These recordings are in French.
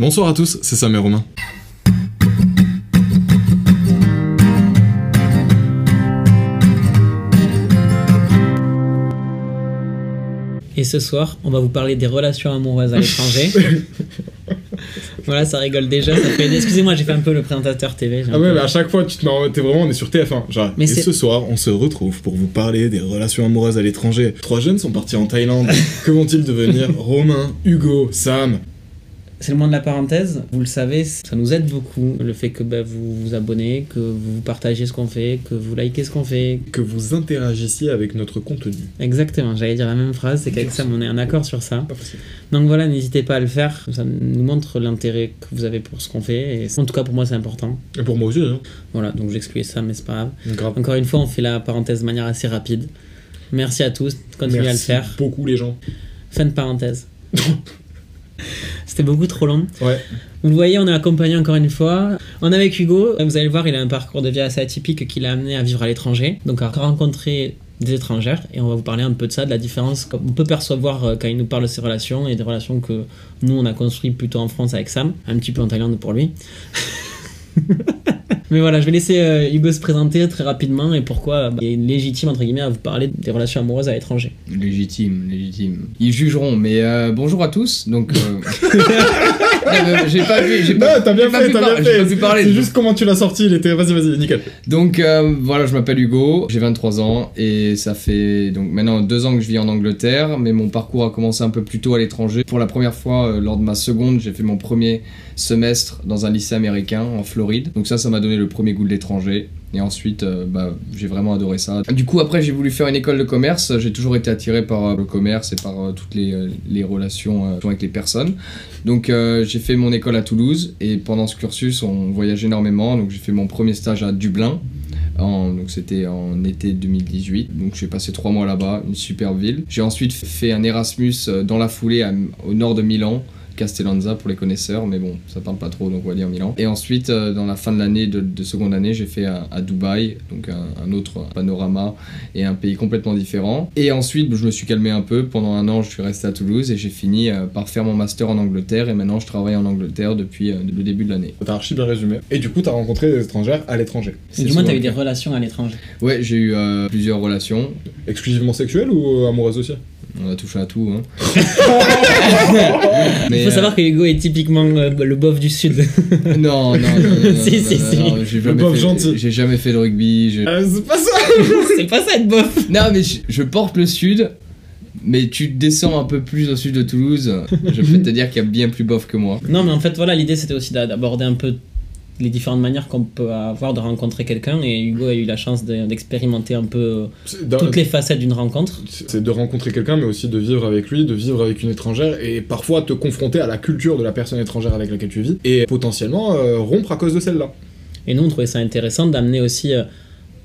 Bonsoir à tous, c'est Sam et Romain. Et ce soir, on va vous parler des relations amoureuses à l'étranger. voilà, ça rigole déjà. Ça fait... Excusez-moi, j'ai fait un peu le présentateur TV. Ah ouais, peu- mais à chaque fois, tu te mets- t'es vraiment, on est sur TF1. Genre, Mais et ce soir, on se retrouve pour vous parler des relations amoureuses à l'étranger. Trois jeunes sont partis en Thaïlande. que vont-ils devenir Romain, Hugo, Sam C'est le moment de la parenthèse. Vous le savez, ça nous aide beaucoup. Le fait que bah, vous vous abonnez, que vous partagez ce qu'on fait, que vous likez ce qu'on fait. Que vous interagissiez avec notre contenu. Exactement, j'allais dire la même phrase. C'est qu'avec. Sam, on est en accord sur ça. Pas. Donc voilà, n'hésitez pas à le faire. Ça nous montre l'intérêt que vous avez pour ce qu'on fait. Et en tout cas, pour moi, c'est important. Et pour moi aussi, hein. Voilà, donc j'excluais ça, mais c'est pas grave. Grave. Encore une fois, on fait la parenthèse de manière assez rapide. Merci à tous, continuez Merci à le faire. beaucoup les gens. Fin de parenthèse. C'était beaucoup trop long. Ouais. Vous le voyez, on est accompagné encore une fois. On est avec Hugo. Vous allez le voir, il a un parcours de vie assez atypique qui l'a amené à vivre à l'étranger. Donc à rencontrer des étrangères. Et on va vous parler un peu de ça, de la différence qu'on peut percevoir euh, quand il nous parle de ses relations et des relations que nous, on a construit plutôt en France avec Sam. Un petit peu en Thaïlande pour lui. Mais voilà, je vais laisser euh, Hugo se présenter très rapidement et pourquoi bah, il est légitime, entre guillemets, à vous parler des relations amoureuses à l'étranger. Légitime, légitime. Ils jugeront, mais euh, bonjour à tous. Donc, euh... j'ai pas vu, j'ai pas, Non, t'as bien fait, t'as bien fait. pu parler. C'est juste comment tu l'as sorti, il était. Vas-y, vas-y, nickel. Donc euh, voilà, je m'appelle Hugo, j'ai 23 ans et ça fait donc maintenant deux ans que je vis en Angleterre, mais mon parcours a commencé un peu plus tôt à l'étranger. Pour la première fois, euh, lors de ma seconde, j'ai fait mon premier semestre dans un lycée américain en Floride. Donc ça, ça m'a donné le premier goût de l'étranger. Et ensuite, euh, bah, j'ai vraiment adoré ça. Du coup, après, j'ai voulu faire une école de commerce. J'ai toujours été attiré par euh, le commerce et par euh, toutes les, les relations avec les personnes. Donc, j'ai fait mon école à Toulouse. Et pendant ce cursus, on voyage énormément. Donc, j'ai fait mon premier stage à Dublin. Donc c'était en été 2018. Donc j'ai passé trois mois là-bas, une super ville. J'ai ensuite fait un Erasmus dans la foulée au nord de Milan. Castellanza pour les connaisseurs, mais bon, ça parle pas trop, donc on va dire Milan. Et ensuite, euh, dans la fin de l'année, de, de seconde année, j'ai fait à, à Dubaï, donc un, un autre panorama et un pays complètement différent. Et ensuite, je me suis calmé un peu. Pendant un an, je suis resté à Toulouse et j'ai fini euh, par faire mon master en Angleterre. Et maintenant, je travaille en Angleterre depuis euh, le début de l'année. T'as archi bien résumé. Et du coup, t'as rencontré des étrangères à l'étranger. Du moins, tu as eu des relations à l'étranger. Ouais, j'ai eu euh, plusieurs relations. Exclusivement sexuelles ou amoureuses aussi? On a touché à tout. Hein. Il Mais, faut euh, savoir que Hugo est typiquement euh, le bof du Sud. Non, non, non, non, Si, non, si, non, si. non, j'ai jamais pauvre fait- gentil. J'ai jamais fait de rugby. j'ai- Euh, C'est pas ça c'est pas ça être bof. Non, mais je, je porte le sud, mais tu descends un peu plus au sud de Toulouse. Je peux te dire qu'il y a bien plus bof que moi. Non, mais en fait, voilà, l'idée c'était aussi d'a- d'aborder un peu les différentes manières qu'on peut avoir de rencontrer quelqu'un. Et Hugo a eu la chance de- d'expérimenter un peu euh, toutes les facettes d'une rencontre. C'est de rencontrer quelqu'un, mais aussi de vivre avec lui, de vivre avec une étrangère, et parfois te confronter à la culture de la personne étrangère avec laquelle tu vis, et potentiellement euh, rompre à cause de celle-là. Et nous, on trouvait ça intéressant d'amener aussi euh,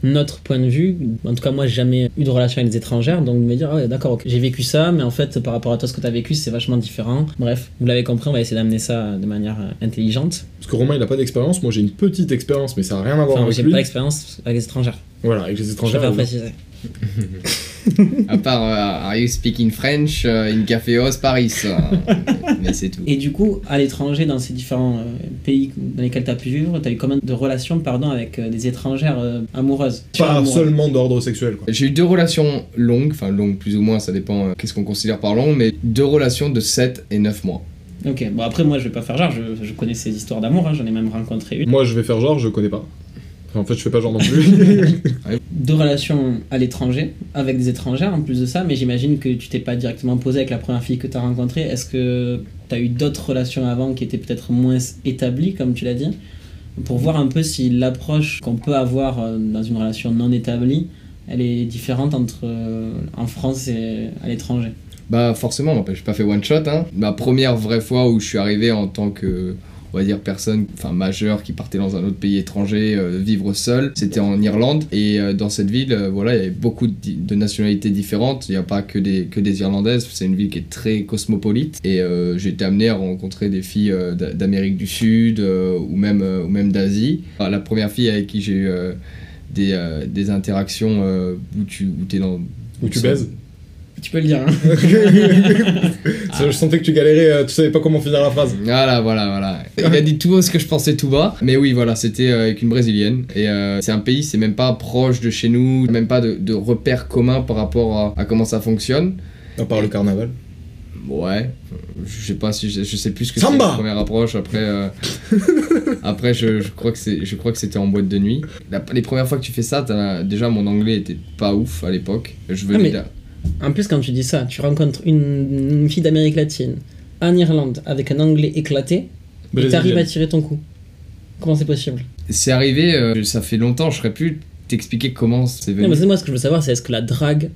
notre point de vue. En tout cas, moi, j'ai jamais eu de relation avec des étrangères, donc de me dire, ah ouais, d'accord, ok, j'ai vécu ça, mais en fait, par rapport à toi, ce que tu as vécu, c'est vachement différent. Bref, vous l'avez compris, on va essayer d'amener ça de manière euh, intelligente. Parce que Romain, il a pas d'expérience, moi j'ai une petite expérience, mais ça a rien à voir Enfin, avec j'ai lui. pas d'expérience avec les étrangères. Voilà, avec les Je étrangères. préfère euh, préciser. À part, euh, are you speaking French euh, in Caféos Paris euh, Mais c'est tout. Et du coup, à l'étranger, dans ces différents euh, pays dans lesquels tu as pu vivre, tu as eu combien de relations pardon, avec euh, des étrangères euh, amoureuses? Pas Amoureuses. seulement d'ordre sexuel, quoi. J'ai eu deux relations longues, enfin longues plus ou moins, ça dépend euh, qu'est-ce qu'on considère par long, mais deux relations de 7 et 9 mois. Ok, bon après, moi, je vais pas faire genre, je, je connais ces histoires d'amour, hein, j'en ai même rencontré une. Moi je vais faire genre, je connais pas. Enfin, en fait, je fais pas genre non plus. Deux relations à l'étranger, avec des étrangères en plus de ça, mais j'imagine que tu t'es pas directement posé avec la première fille que tu as rencontrée. Est-ce que tu as eu d'autres relations avant qui étaient peut-être moins établies, comme tu l'as dit? Pour voir un peu si l'approche qu'on peut avoir euh, dans une relation non établie, elle est différente entre euh, en France et à l'étranger. Bah forcément, j'ai pas fait one shot. Hein. Ma première vraie fois où je suis arrivé en tant que, on va dire, personne, enfin majeure qui partait dans un autre pays étranger, euh, vivre seul, c'était en Irlande. Et euh, dans cette ville, euh, voilà, il y avait beaucoup de, nationalités différentes. Il n'y a pas que des, que des Irlandaises. C'est une ville qui est très cosmopolite. Et j'ai été amené à rencontrer des filles d'a- d'Amérique du Sud ou même, ou même d'Asie. La première fille avec qui j'ai eu des, des interactions où tu où es dans Où tu baises Tu peux le dire. Hein. Ça, je sentais que tu galérais, euh, tu savais pas comment finir la phrase. Voilà, voilà, voilà. Il a dit tout haut ce que je pensais tout bas. Mais oui, voilà, c'était euh, avec une brésilienne. Et euh, c'est un pays, c'est même pas proche de chez nous, même pas de, de repères communs par rapport à, à comment ça fonctionne. À part le carnaval. Ouais, je sais pas si je, je sais plus ce que c'est Samba la première approche. Après, euh, après je, je crois que c'est, je crois que c'était en boîte de nuit. La- les premières fois que tu fais ça, t'as- déjà mon anglais était pas ouf à l'époque. Je venais Ah, mais- d'a- En plus, quand tu dis ça, tu rencontres une, une fille d'Amérique latine en Irlande avec un anglais éclaté et t'arrives à tirer ton coup. Comment c'est possible? C'est arrivé, euh, ça fait longtemps. Je serais plus t'expliquer comment c'est Non, venu. mais c'est moi ce que je veux savoir, c'est est-ce que la drague.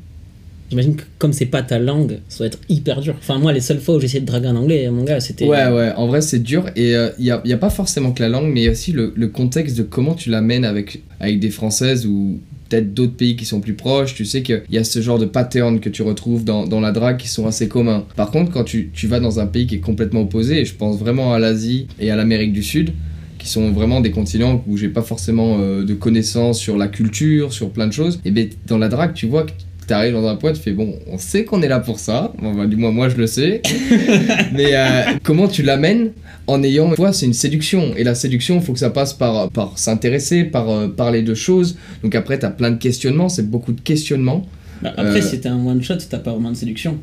J'imagine que comme c'est pas ta langue, ça doit être hyper dur. Enfin, moi, les seules fois où j'ai essayé de draguer en anglais, mon gars, c'était. Ouais, ouais, en vrai c'est dur et il n'y a, y a pas forcément que la langue, mais il y a aussi le, le contexte de comment tu l'amènes avec, avec des Françaises ou peut-être d'autres pays qui sont plus proches. Tu sais qu'il y a ce genre de pattern que tu retrouves dans, dans la drague qui sont assez communs. Par contre, quand tu, tu vas dans un pays qui est complètement opposé, et je pense vraiment à l'Asie et à l'Amérique du Sud, qui sont vraiment des continents où j'ai pas forcément euh, de connaissances sur la culture, sur plein de choses, et bien dans la drague, tu vois que t'arrives dans un point, tu fais bon, on sait qu'on est là pour ça, bon, bah, du moins moi je le sais, mais euh, comment tu l'amènes en ayant, toi c'est une séduction, et la séduction, il faut que ça passe par, par s'intéresser, par euh, parler de choses, donc après t'as plein de questionnements, c'est beaucoup de questionnements, Bah, après, Euh, si t'es un one shot, t'as pas vraiment de séduction.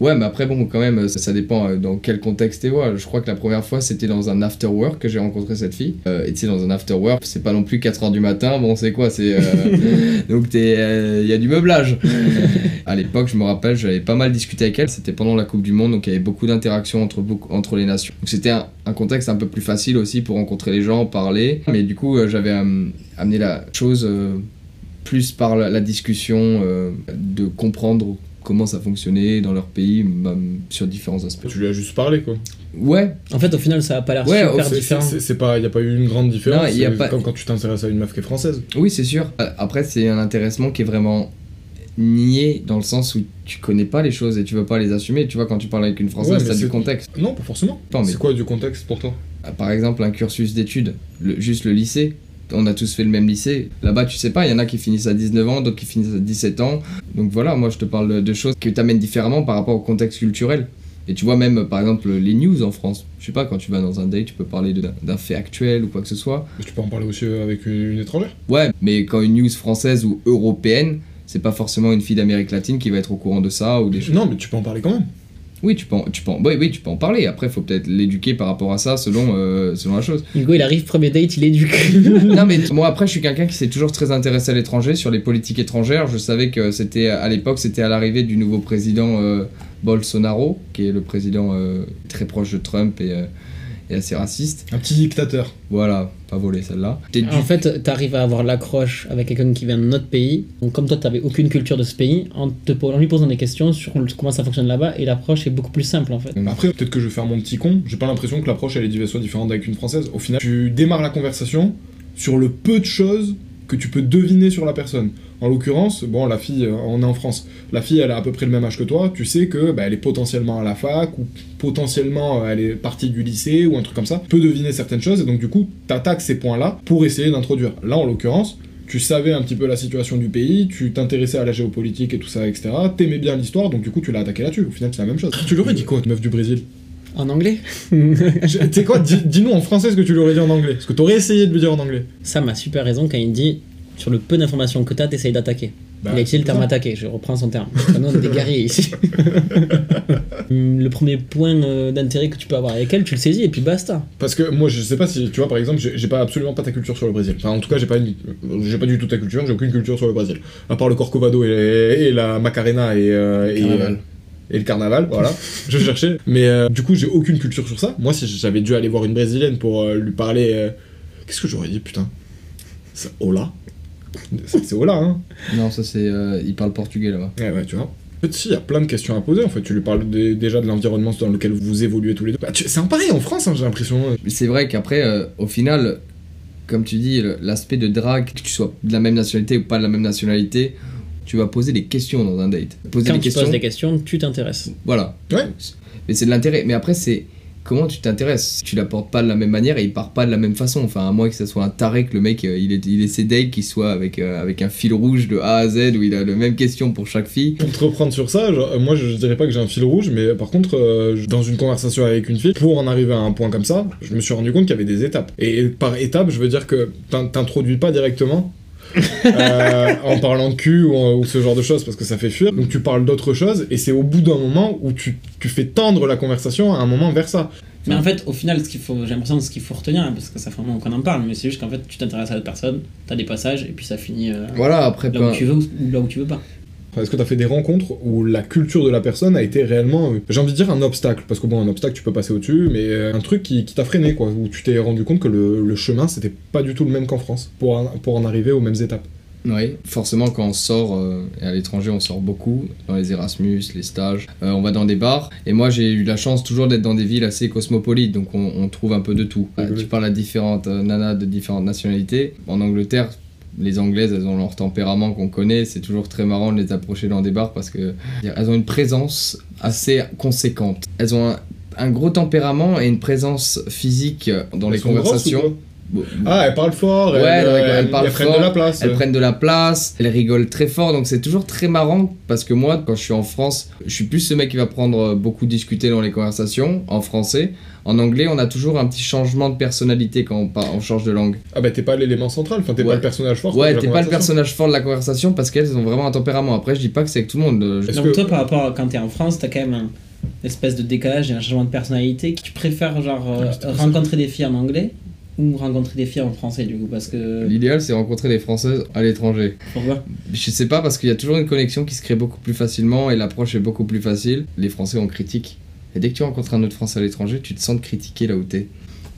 Ouais, mais après, bon, quand même, ça, ça dépend euh, dans quel contexte t'es. Ouais. Je crois que la première fois, c'était dans un after work que j'ai rencontré cette fille. Euh, et tu sais, dans un after work, c'est pas non plus 4h du matin. Bon, c'est quoi C'est. euh, Donc, il y a du meublage. à l'époque, je me rappelle, j'avais pas mal discuté avec elle. C'était pendant la Coupe du Monde, donc il y avait beaucoup d'interactions entre, entre les nations. Donc, c'était un, un contexte un peu plus facile aussi pour rencontrer les gens, parler. Mais du coup, euh, j'avais euh, amené la chose euh, plus par la, la discussion, euh, de comprendre comment ça fonctionnait dans leur pays, même sur différents aspects. Tu lui as juste parlé, quoi. Ouais, En fait, au final, ça a pas l'air Ouais, super C'est- différent. c'est- C'est pas, y a pas eu une grande différence. Non, y a c'est pas- comme quand tu t'intéresses à une meuf qui est française. oui, c'est sûr. Euh, Après, c'est un intéressement qui est vraiment nié dans le sens où tu connais pas les choses et tu veux pas les assumer. Tu vois, quand tu parles avec une Ouais, française, mais t'as du contexte. Non, pas forcément. Non, mais- C'est quoi du contexte pour toi? Euh, Par exemple, un cursus d'études, le- juste le lycée. On a tous fait le même lycée. Là-bas, tu sais pas, il y en a qui finissent à 19 ans, d'autres qui finissent à 17 ans. Donc voilà, moi je te parle de- choses qui t'amènent différemment par rapport au contexte culturel. Et tu vois même, par exemple, les news en France. Je sais pas, quand tu vas dans un date, tu peux parler d'un d'un fait actuel ou quoi que ce soit. Mais Tu peux en parler aussi avec une, une étrangère. Ouais, mais quand une news française ou européenne, c'est pas forcément une fille d'Amérique latine qui va être au courant de ça ou des choses. Non, mais tu peux en parler quand même. Oui, tu peux en, tu peux en- oui, oui, tu peux en parler. Après, faut peut-être l'éduquer par rapport à ça selon, euh, selon la chose. Hugo, il arrive, premier date, il éduque. non, mais moi, après, je suis quelqu'un qui s'est toujours très intéressé à l'étranger, sur les politiques étrangères. Je savais que c'était, à l'époque, c'était à l'arrivée du nouveau président euh, Bolsonaro, qui est le président euh, très proche de Trump et, euh, et assez raciste. Un petit dictateur. Voilà, pas volé celle-là. En fait, t'arrives à avoir l'accroche avec quelqu'un qui vient de notre pays. Donc, comme toi, t'avais aucune culture de ce pays, en, te, en lui posant des questions sur comment ça fonctionne là-bas, et l'approche est beaucoup plus simple en fait. Après, peut-être que je vais faire mon petit con. J'ai pas l'impression que l'approche elle est soit différente avec une française. Au final, tu démarres la conversation sur le peu de choses que tu peux deviner sur la personne. En l'occurrence, bon, la fille, euh, on est en France. La fille, elle a à peu près le même âge que toi. Tu sais que bah, elle est potentiellement à la fac ou potentiellement euh, elle est partie du lycée ou un truc comme ça. Tu peux deviner certaines choses et donc du coup, t'attaques ces points-là pour essayer d'introduire. Là, en l'occurrence, tu savais un petit peu la situation du pays, tu t'intéressais à la géopolitique et tout ça, etc. T'aimais bien l'histoire, donc du coup, tu l'as attaqué là-dessus. Au final, c'est la même chose. Tu lui aurais dit quoi, meuf du Brésil? En anglais Tu sais quoi, dis- dis-nous en français ce que tu lui aurais dit en anglais. Parce que t'aurais essayé de lui dire en anglais. Sam a super raison quand il dit sur le peu d'informations que t'as, t'essayes d'attaquer. Bah, il a utilisé le terme ça. attaquer, je reprends son terme. Nous, on est des guerriers ici. Le premier point euh, d'intérêt que tu peux avoir avec elle, tu le saisis et puis basta. Parce que moi, je sais pas si, tu vois, par exemple, j'ai pas absolument pas ta culture sur le Brésil. Enfin, en tout cas, j'ai pas, une- pas du tout ta culture, j'ai aucune culture sur le Brésil. À part le Corcovado et, et la Macarena et, euh, et, euh, et le carnaval, voilà. je cherchais. Mais euh, du coup, j'ai aucune culture sur ça. Moi, si j'avais dû aller voir une brésilienne pour euh, lui parler. euh, Qu'est-ce que j'aurais dit, putain? C'est Hola C'est Hola, hein Non, ça c'est. il parle portugais là-bas. Ouais, ouais, tu vois. En fait, si, il y a plein de questions à poser. En fait, tu lui parles déjà de l'environnement dans lequel vous évoluez tous les deux. Bah, c'est un pareil en France, hein, j'ai l'impression. C'est vrai qu'après, au final, comme tu dis, l'aspect de drague, que tu sois de la même nationalité ou pas de la même nationalité, tu vas poser des questions dans un date. Poser Quand des tu questions. poses des questions, tu t'intéresses. Voilà. Ouais. Mais c'est de l'intérêt. Mais après, c'est comment tu t'intéresses? Tu l'apportes pas de la même manière et il part pas de la même façon. Enfin, à moins que ce soit un taré, que le mec, euh, il est, il est sédèque, qu'il soit avec, euh, avec un fil rouge de A à Z où il a la même question pour chaque fille. Pour te reprendre sur ça, genre, euh, moi je, je dirais pas que j'ai un fil rouge, mais par contre, euh, dans une conversation avec une fille, pour en arriver à un point comme ça, je me suis rendu compte qu'il y avait des étapes. Et par étapes, je veux dire que t'in- t'introduis pas directement. Euh, en parlant de cul ou, ce genre de choses parce que ça fait fuir. Donc tu parles d'autres choses et c'est au bout d'un moment où tu, tu fais tendre la conversation à un moment vers ça. Mais en fait, au final, ce qu'il faut, j'ai l'impression que ce qu'il faut retenir, hein, parce que ça fait un moment qu'on en parle, mais c'est juste qu'en fait, tu t'intéresses à l'autre personne, t'as des passages, et puis ça finit euh, Voilà, après, là où tu veux ou là où tu veux pas. Est-ce que tu as fait des rencontres où la culture de la personne a été réellement, euh, j'ai envie de dire un obstacle, parce que bon, un obstacle tu peux passer au-dessus, mais euh, un truc qui, qui t'a freiné, quoi, où tu t'es rendu compte que le, le chemin c'était pas du tout le même qu'en France, pour, en- pour en arriver aux mêmes étapes. Oui, forcément quand on sort, euh, et à l'étranger on sort beaucoup, dans les Erasmus, les stages, euh, on va dans des bars, et moi j'ai eu la chance toujours d'être dans des villes assez cosmopolites, donc on, on trouve un peu de tout. Euh. Tu parles à différentes nanas de différentes nationalités, en Angleterre, les Anglaises elles ont leur tempérament qu'on connaît, c'est toujours très marrant de les approcher dans des bars parce que elles ont une présence assez conséquente. Elles ont un, un gros tempérament et une présence physique dans les Elles conversations. Ah, elles parlent fort, Ouais, elles, elles- euh, elles elles- parlent elles prennent de la place. elles prennent de la place, elles rigolent très fort, donc c'est toujours très marrant parce que moi, quand je suis en France, je suis plus ce mec qui va prendre euh, beaucoup discuter dans les conversations en français. En anglais, on a toujours un petit changement de personnalité quand on, change de langue. Ah bah t'es pas l'élément central, enfin t'es Ouais. pas le personnage fort. Ouais, de la t'es pas le conversation. personnage fort de la conversation parce qu'elles ont vraiment un tempérament. Après, je dis pas que c'est avec tout le monde. euh, Donc que- toi, par rapport à quand t'es en France, t'as quand même un espèce de décalage et un changement de personnalité. Tu préfères genre euh, Ah, rencontrer des filles en anglais ou rencontrer des filles en français du coup Parce que... L'idéal, c'est rencontrer des Françaises à l'étranger. Pourquoi? Je sais pas parce qu'il y a toujours une connexion qui se crée beaucoup plus facilement et l'approche est beaucoup plus facile. Les Français, on critique. Et dès que tu rencontres un autre Français à l'étranger, tu te sens de critiquer là où t'es.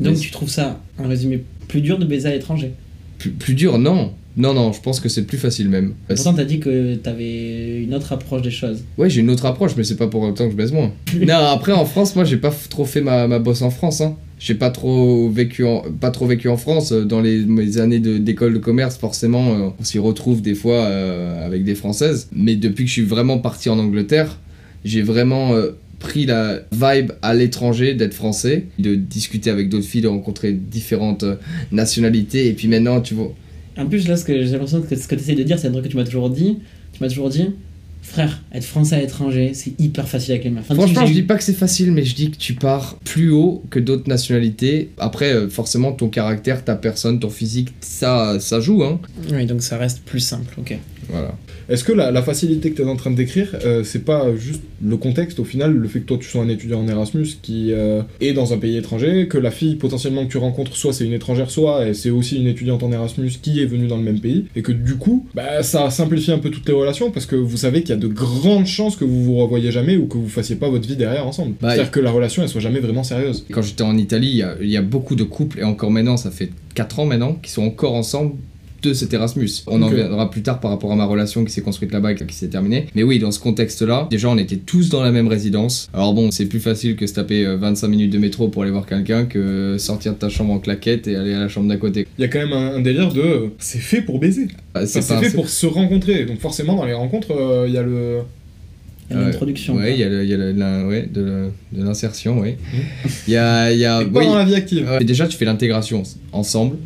Donc Mais tu trouves ça, en résumé, plus dur de baiser à l'étranger? Plus, plus dur, non. Non, non, je pense que c'est plus facile même. Parce- Pourtant, t'as dit que t'avais une autre approche des choses. Ouais, j'ai une autre approche, mais c'est pas pour autant que je baise moins. non, après en France, moi j'ai pas trop fait ma, ma bosse en France. Hein. J'ai pas trop vécu en, pas trop vécu en France. Euh, Dans les, mes années de- d'école de, commerce, forcément, euh, on s'y retrouve des fois euh, avec des Françaises. Mais depuis que je suis vraiment parti en Angleterre, j'ai vraiment euh, pris la vibe à l'étranger d'être français, de discuter avec d'autres filles, de rencontrer différentes nationalités. Et puis maintenant, tu vois, En plus, là, ce que j'ai l'impression que ce que tu essaies de dire, c'est un truc que tu m'as toujours dit. Tu m'as toujours dit, frère, être français à l'étranger, c'est hyper facile avec les meufs. Enfin, Franchement, j'ai je dis pas que c'est facile, mais je dis que tu pars plus haut que d'autres nationalités. Après, euh, forcément, ton caractère, ta personne, ton physique, ça, ça joue, hein. Oui, donc ça reste plus simple, ok. Voilà. Est-ce que la, la facilité que tu es en train de décrire, euh, c'est pas juste le contexte au final, le fait que toi tu sois un étudiant en Erasmus qui euh, est dans un pays étranger, que la fille potentiellement que tu rencontres, soit c'est une étrangère, soit c'est aussi une étudiante en Erasmus qui est venue dans le même pays, et que du coup, bah, ça simplifie un peu toutes les relations parce que vous savez qu'il y a de grandes chances que vous vous revoyez jamais ou que vous fassiez pas votre vie derrière ensemble. Bah, C'est-à-dire que la relation elle soit jamais vraiment sérieuse. Quand j'étais en Italie, il y y, a beaucoup de couples, et encore maintenant, ça fait 4 ans maintenant, qui sont encore ensemble de cet Erasmus. On en reviendra plus tard par rapport à ma relation qui s'est construite là-bas et qui s'est terminée. Mais oui, dans ce contexte-là, déjà, on était tous dans la même résidence. Alors bon, c'est plus facile que se taper euh, 25 minutes de métro pour aller voir quelqu'un que sortir de ta chambre en claquette et aller à la chambre d'à côté. Il y a quand même un, un délire de euh, c'est fait pour baiser. Bah, Enfin, c'est fait pour se rencontrer. Donc forcément dans les rencontres, euh, il y a le Il y a l'introduction. Quoi. il y a, de, l'insertion, oui. Il y a, il y a et pas oui. dans la vie active. Ouais, déjà, tu fais l'intégration ensemble.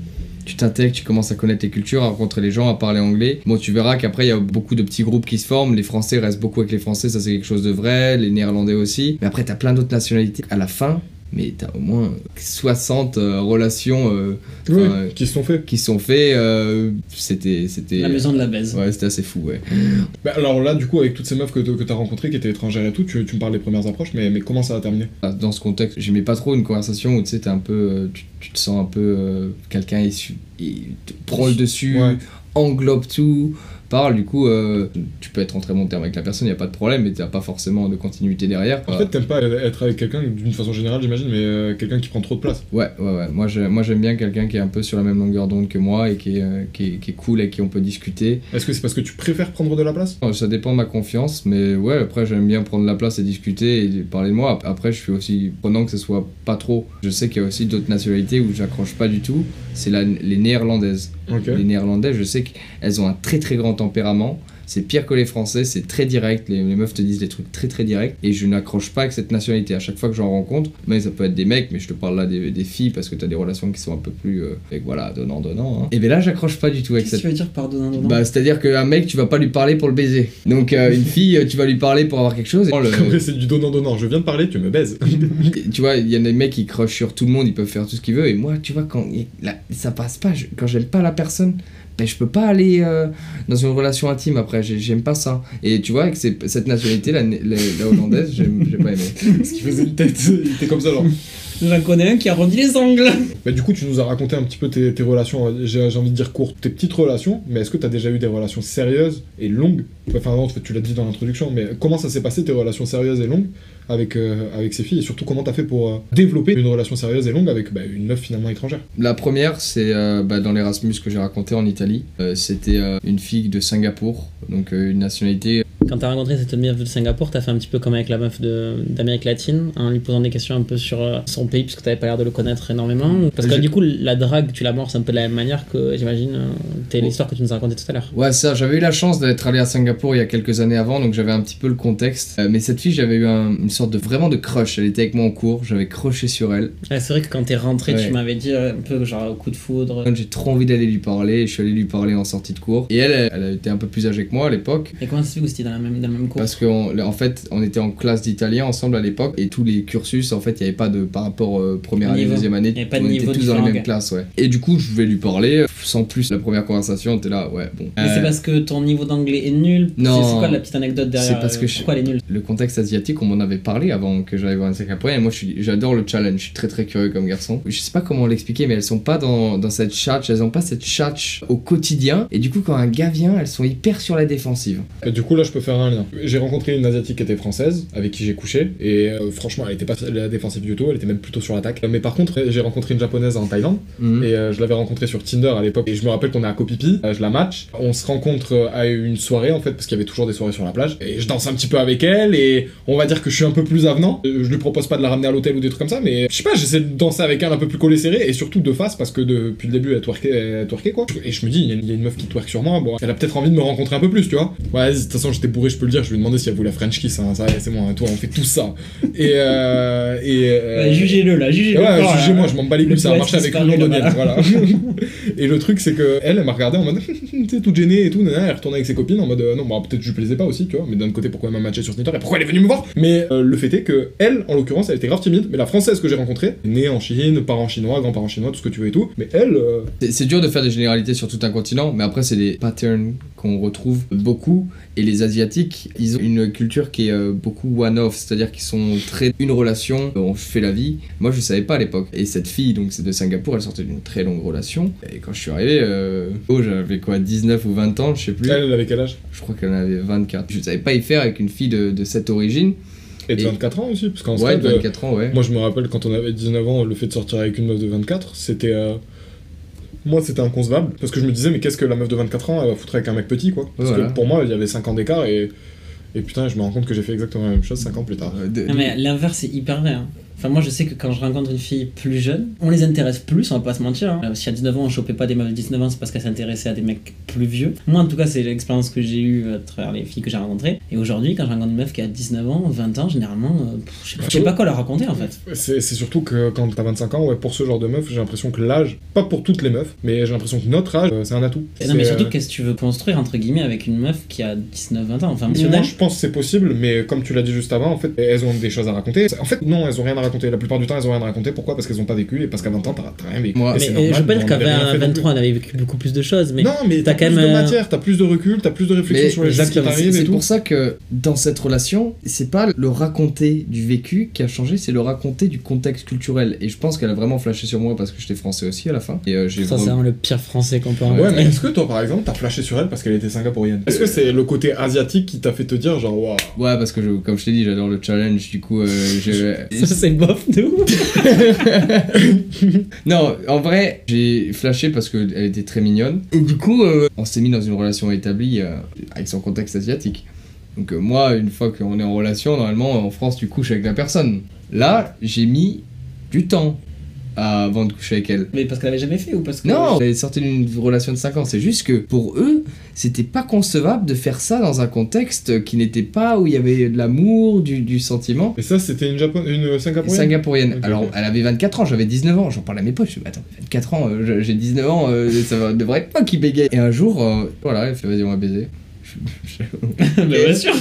Tu t'intègres, tu commences à connaître les cultures, à rencontrer les gens, à parler anglais. Bon, tu verras qu'après, il y a beaucoup de petits groupes qui se forment. Les Français restent beaucoup avec les Français, ça c'est quelque chose de vrai. Les Néerlandais aussi. Mais après, t'as plein d'autres nationalités. À la fin, mais t'as au moins 60 euh, relations euh, Oui, euh, qui se sont faits. qui sont faites. euh, c'était, c'était. La maison de la baise. Ouais, c'était assez fou, ouais. Bah, alors là, du coup, avec toutes ces meufs que, que t'as rencontrées, qui étaient étrangères et tout, tu, tu me parles des premières approches, mais, mais comment ça a terminé? Dans ce contexte, j'aimais pas trop une conversation où tu sais, t'es un peu, euh, tu, tu te sens un peu euh, quelqu'un issu, prend le dessus, Ouais. englobe tout, parle. Du coup, euh, tu peux être en très bon terme avec la personne, y a pas de problème, mais t'as pas forcément de continuité derrière. En fait, t'aimes pas être avec quelqu'un d'une façon générale, j'imagine, mais euh, quelqu'un qui prend trop de place. ouais, ouais, ouais. Moi, j'ai- moi, j'aime bien quelqu'un qui est un peu sur la même longueur d'onde que moi et qui est, euh, qui, est, qui est cool, avec qui on peut discuter. Est-ce que c'est parce que tu préfères prendre de la place? Ça dépend de ma confiance, mais ouais, après j'aime bien prendre la place et discuter et parler de moi. Après, je suis aussi prenant que ce soit pas trop. Je sais qu'il y a aussi d'autres nationalités où j'accroche pas du tout. C'est les néerlandaises. Les néerlandaises, je sais qu'elles ont un très très grand tempérament. c'est pire que les Français, c'est très direct, les, les meufs te disent des trucs très très directs, et je n'accroche pas avec cette nationalité. À chaque fois que j'en rencontre, mais ça peut être des mecs, mais je te parle là des, des filles parce que t'as des relations qui sont un peu plus, euh, avec, voilà, donnant donnant. Hein. Et bien là, j'accroche pas du tout avec Qu'est-ce que cette. tu veux dire par donnant donnant Bah, c'est-à-dire qu'un mec, tu vas pas lui parler pour le baiser. Donc, euh, une fille, tu vas lui parler pour avoir quelque chose. Et le- Après, c'est du donnant-donnant. Je viens de parler, tu me baises. tu vois, il y a des mecs qui crochent sur tout le monde, ils peuvent faire tout ce qu'ils veulent. Et moi, tu vois, quand il- là, ça passe pas, je- quand j'aime pas la personne, ben, je peux pas aller euh, dans une relation intime après, j'ai- j'aime pas ça. Et tu vois, avec cette nationalité, la, la, la hollandaise, j'ai pas aimé. Parce qu'il faisait une tête, il était comme ça, genre. J'en connais un qui arrondit les ongles. Bah, du coup, tu nous as raconté un petit peu tes, tes relations, euh, j'ai j'ai envie de dire courtes, tes petites relations, mais est-ce que tu as déjà eu des relations sérieuses et longues? Enfin, non, tu l'as dit dans l'introduction, mais comment ça s'est passé tes relations sérieuses et longues avec, euh, avec ces filles? Et surtout, comment t'as fait pour euh, développer une relation sérieuse et longue avec bah, une meuf finalement étrangère? La première, c'est euh, bah, dans l'Erasmus que j'ai raconté en Italie. Euh, C'était euh, une fille de Singapour, donc euh, une nationalité. Quand t'as rencontré cette meuf de Singapour, t'as fait un petit peu comme avec la meuf d'Amérique latine, en lui posant des questions un peu sur son pays, puisque t'avais pas l'air de le connaître énormément. Parce que du coup, la drague, tu l'amorces un peu de la même manière que, j'imagine, euh, t'es l'histoire que tu nous as racontée tout à l'heure. Ouais, ça, j'avais eu la chance d'être allé à Singapour il y a quelques années avant, donc j'avais un petit peu le contexte. Euh, mais cette fille, j'avais eu un- une sorte de vraiment de crush. Elle était avec moi en cours, j'avais croché sur elle. C'est vrai que quand t'es rentré, Ouais. tu m'avais dit euh, un peu genre coup de foudre. J'ai trop envie d'aller lui parler, je suis allé lui parler en sortie de cours. Et elle, elle était un peu plus âgée que moi à l'époque. Et comment ça se fait que vous étiez dans, la même, dans le même cours? Parce qu'en en fait, on était en classe d'italien ensemble à l'époque, et tous les cursus, en fait, il n'y avait pas de. par rapport euh, première année, Niveau. deuxième année, Il pas de on niveau était tous dans la différent, même quoi. classe, ouais. Et du coup, je vais lui parler, sans plus, la première conversation, t'es là, ouais, bon. Mais Euh, c'est parce que ton niveau d'anglais est nul Non. C'est quoi la petite anecdote derrière C'est parce que euh, je- Pourquoi elle est nulle Le contexte asiatique, on m'en avait parlé avant que j'aille voir un singapourien, et moi, je suis- j'adore le challenge, je suis très très curieux comme garçon. Je sais pas comment l'expliquer, mais elles sont pas dans, dans cette chat, elles ont pas cette chat au quotidien, et du coup, quand un gars vient, elles sont hyper sur la défensive. Et du coup, là, je peux faire un lien. J'ai rencontré une asiatique qui était française, avec qui j'ai couché, et euh, franchement, elle était pas la défensive du tout, elle était même plutôt sur l'attaque. Mais par contre, j'ai rencontré une japonaise en Thaïlande, Mhm. et euh, je l'avais rencontrée sur Tinder à l'époque, et je me rappelle qu'on est à Kopipi, euh, je la match, on se rencontre euh, à une soirée en fait, parce qu'il y avait toujours des soirées sur la plage, et je danse un petit peu avec elle, et on va dire que je suis un peu plus avenant. Euh, Je lui propose pas de la ramener à l'hôtel ou des trucs comme ça, mais je sais pas, j'essaie de danser avec elle un peu plus collé serré, et surtout de face, parce que depuis le début, elle twerkait, elle twerkait, quoi. Et je me dis, il y, a une- il y a une meuf qui twerk sur moi, bon, elle a peut-être envie de me rencontrer un peu plus, tu vois. Ouais, de toute façon, j'étais bourré, je peux le dire, je lui ai demandé si elle voulait French kiss, hein, ça, c'est bon, hein, toi, on fait tout ça. Et, euh, et, euh, Jugez-le là, jugez-le. Ouais, jugez-moi, je m'en bats les Le couilles, ça a marché avec une londonienne, là, voilà. et le truc, c'est que elle, elle m'a regardé en mode, t'es toute gênée et tout, elle retournait avec ses copines en mode, euh, non, bah peut-être je lui plaisais pas aussi, tu vois, mais d'un côté, pourquoi elle m'a matché sur Tinder et pourquoi elle est venue me voir? Mais euh, le fait est que elle, en l'occurrence, elle était grave timide, mais la française que j'ai rencontrée, née en Chine, parents chinois, grands-parents chinois, tout ce que tu veux et tout, mais elle, euh, C'est- C'est dur de faire des généralités sur tout un continent, mais après, c'est des patterns qu'on retrouve beaucoup. Et les Asiatiques, ils ont une culture qui est euh, beaucoup one-off, c'est-à-dire qu'ils sont très une relation, on fait la vie. Moi, je savais pas à l'époque. Et cette fille, donc c'est de Singapour, elle sortait d'une très longue relation. Et quand je suis arrivé, euh, oh, j'avais quoi, 19 ou 20 ans, je sais plus. elle, avait quel âge? Je crois qu'elle en avait 24. Je savais pas y faire avec une fille de, de cette origine. Et de Et- 24 ans aussi, parce qu'en ouais, stade, euh, 24 ans, ouais. Moi, je me rappelle quand on avait 19 ans, le fait de sortir avec une meuf de 24, c'était. euh, Moi, c'était inconcevable. Parce que je me disais, mais qu'est-ce que la meuf de 24 ans, elle va foutre avec un mec petit, quoi Parce voilà. que pour moi, il y avait 5 ans d'écart et. Et putain, je me rends compte que j'ai fait exactement la même chose 5 ans plus tard. Euh, Non, mais l'inverse c'est hyper vrai. hein. Enfin, moi je sais que quand je rencontre une fille plus jeune, on les intéresse plus, on va pas se mentir. hein. Euh, Si à 19 ans on chopait pas des meufs de 19 ans, c'est parce qu'elles s'intéressaient à des mecs plus vieux. Moi en tout cas, c'est l'expérience que j'ai eue à travers les filles que j'ai rencontrées. Et aujourd'hui, quand je rencontre une meuf qui a 19 ans, 20 ans, généralement, euh, je sais pas- je sais pas quoi leur raconter en fait. C'est surtout que quand t'as 25 ans, ouais, pour ce genre de meuf, j'ai l'impression que l'âge, pas pour toutes les meufs, mais j'ai l'impression que notre âge, euh, c'est un atout. Non, mais surtout, euh, qu'est-ce que tu veux construire entre guillemets avec une meuf qui a 19-20 ans? Enfin, Moi, je pense que c'est possible, mais comme tu l'as dit juste avant, en fait, elles ont des choses à raconter. En fait, non, elles ont rien à raconter. La plupart du temps, elles ont rien à raconter. Pourquoi? Parce qu'elles ont pas vécu et parce qu'à 20 ans, t'as rien vécu. Moi- Et Mais c'est normal, je veux pas dire qu'à avait rien 20, fait non plus. 23 on avait vécu beaucoup plus de choses, mais non, mais t'as t'as quand plus même, de euh, matière, t'as plus de recul, t'as plus de réflexion Mais sur les gens qui t'arrivent C'est pour ça que dans cette relation, c'est pas le raconter du vécu qui a changé, c'est le raconter du contexte culturel. Et je pense qu'elle a vraiment flashé sur moi parce que j'étais français aussi à la fin. Et euh, j'ai ça c'est vraiment- vraiment le pire français qu'on peut en Ouais, mais est-ce que toi, par exemple, t'as flashé sur elle parce qu'elle était singapourienne? Est-ce que c'est le côté asiatique qui t'a fait te dire, genre, waouh? Ouais, parce que comme je t'ai dit, j'adore le challenge. Du coup, euh, j'ai. Ça, c'est bof de ouf. non, en vrai, j'ai flashé parce qu'elle était très mignonne. Et du coup, euh, on s'est mis dans une relation établie euh, avec son contexte asiatique. Donc euh, moi, une fois qu'on est en relation, normalement, en France, tu couches avec la personne. Là, j'ai mis du temps. Avant de coucher avec elle. Mais parce qu'elle avait jamais fait ou parce que. Non, elle est sortie d'une relation de 5 ans. C'est juste que pour eux, c'était pas concevable de faire ça dans un contexte qui n'était pas où il y avait de l'amour, du, du sentiment. Et ça, c'était une, Japon... une Singapourienne? Singapourienne. Ok, Alors, elle avait 24 ans, j'avais 19 ans. J'en parle à mes potes. Je me dis, attends, 24 ans, euh, j'ai 19 ans, euh, ça devrait pas qu'il bégaye. Et un jour, euh, voilà, elle fait, vas-y, on va baiser. Bien sûr.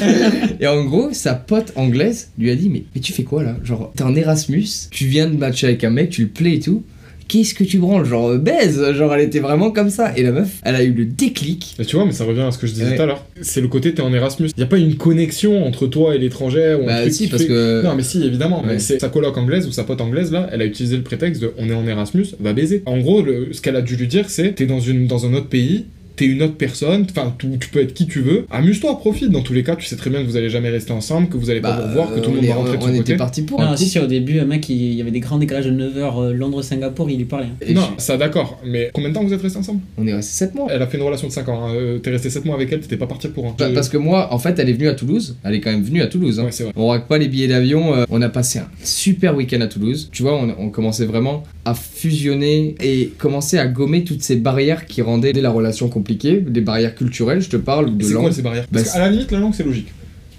Et en gros, sa pote anglaise lui a dit mais, mais tu fais quoi là? Genre, t'es en Erasmus, tu viens de matcher avec un mec, tu le plais et tout. Qu'est-ce que tu branles? Genre, euh, baise Genre, elle était vraiment comme ça. Et la meuf, elle a eu le déclic. Et tu vois, mais ça revient à ce que je disais Ouais. tout à l'heure. C'est le côté t'es en Erasmus. Y a pas une connexion entre toi et l'étranger ou un Bah, truc si, qui parce fait- que. Non mais si évidemment, mais c'est sa coloc anglaise ou sa pote anglaise là, elle a utilisé le prétexte de on est en Erasmus, va baiser. En gros, le- ce qu'elle a dû lui dire c'est t'es dans une dans un autre pays, t'es une autre personne, enfin tu, tu peux être qui tu veux, amuse-toi, profite. Dans tous les cas, tu sais très bien que vous allez jamais rester ensemble, que vous allez pas bah, vous revoir, que tout le on monde est- va rentrer de on son côté. parti pour un Non, si, si, au début, un mec, il y avait des grands décalages de 9h Londres-Singapour, il lui parlait. hein. Et Non, je- ça d'accord, mais combien de temps vous êtes restés ensemble? On est resté 7 mois. Elle a fait une relation de 5 ans, hein. Euh, t'es resté 7 mois avec elle, t'étais pas parti pour un. Pa- Parce que moi, en fait, elle est venue à Toulouse. Elle est quand même venue à Toulouse. hein. Ouais, c'est vrai. On raque pas les billets d'avion. euh, on a passé un super week-end à Toulouse. Tu vois, on, on commençait vraiment à fusionner et commencer à gommer toutes ces barrières qui rendaient la relation compliquée, des barrières culturelles, je te parle, ou de C'est langue. quoi ces barrières? Bah, Parce qu'à la limite, la langue c'est logique.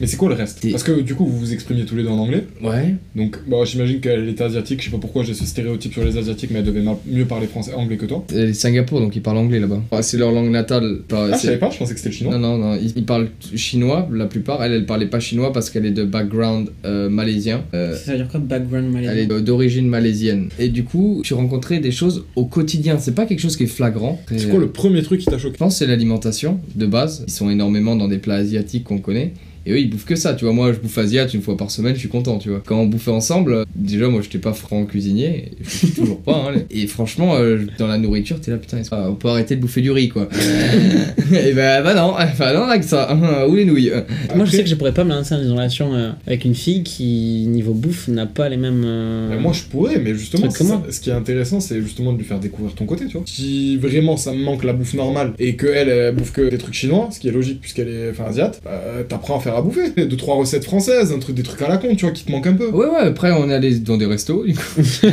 Mais c'est quoi le reste Parce que du coup, vous vous exprimiez tous les deux en anglais. Ouais. Donc, bon, j'imagine qu'elle était asiatique. Je sais pas pourquoi j'ai ce stéréotype sur les asiatiques, mais elle devait mieux parler français, anglais que toi. C'est Singapour, donc ils parlent anglais là-bas. C'est leur langue natale. Enfin, Ah, je c'est- savais pas. Je pensais que c'était le chinois. Non, non, non, ils, ils parlent chinois la plupart. Elle, elle parlait pas chinois parce qu'elle est de background euh, malaisien. Euh, Ça veut dire quoi, background elle est malaisien d'origine malaisienne. Et du coup, tu rencontrais des choses au quotidien. C'est pas quelque chose qui est flagrant. C'est quoi le premier truc qui t'a choqué? Je pense que c'est l'alimentation de base. Ils sont énormément dans des plats asiatiques qu'on connaît. Et eux, ils bouffent que ça, tu vois. Moi, je bouffe asiate une fois par semaine, je suis content, tu vois. Quand on bouffait ensemble, déjà, moi, j'étais pas franc cuisinier, et je suis toujours pas, hein. Et franchement, euh, dans la nourriture, t'es là, putain, qu'on peut arrêter de bouffer du riz, quoi? et bah, bah non, bah non, avec ça, ou les nouilles. Moi, je sais que je pourrais pas me lancer dans une relation euh, avec une fille qui, niveau bouffe, n'a pas les mêmes. euh, moi je pourrais, mais justement, ça- ce qui est intéressant, c'est justement de lui faire découvrir ton côté, tu vois. Si vraiment ça me manque la bouffe normale et qu'elle elle bouffe que des trucs chinois, ce qui est logique puisqu'elle est enfin asiate, bah, t'apprends à faire à bouffer. Deux trois recettes françaises, un truc, des trucs à la con, tu vois, qui te manquent un peu. Ouais, ouais, après, on est allé dans des restos, du coup.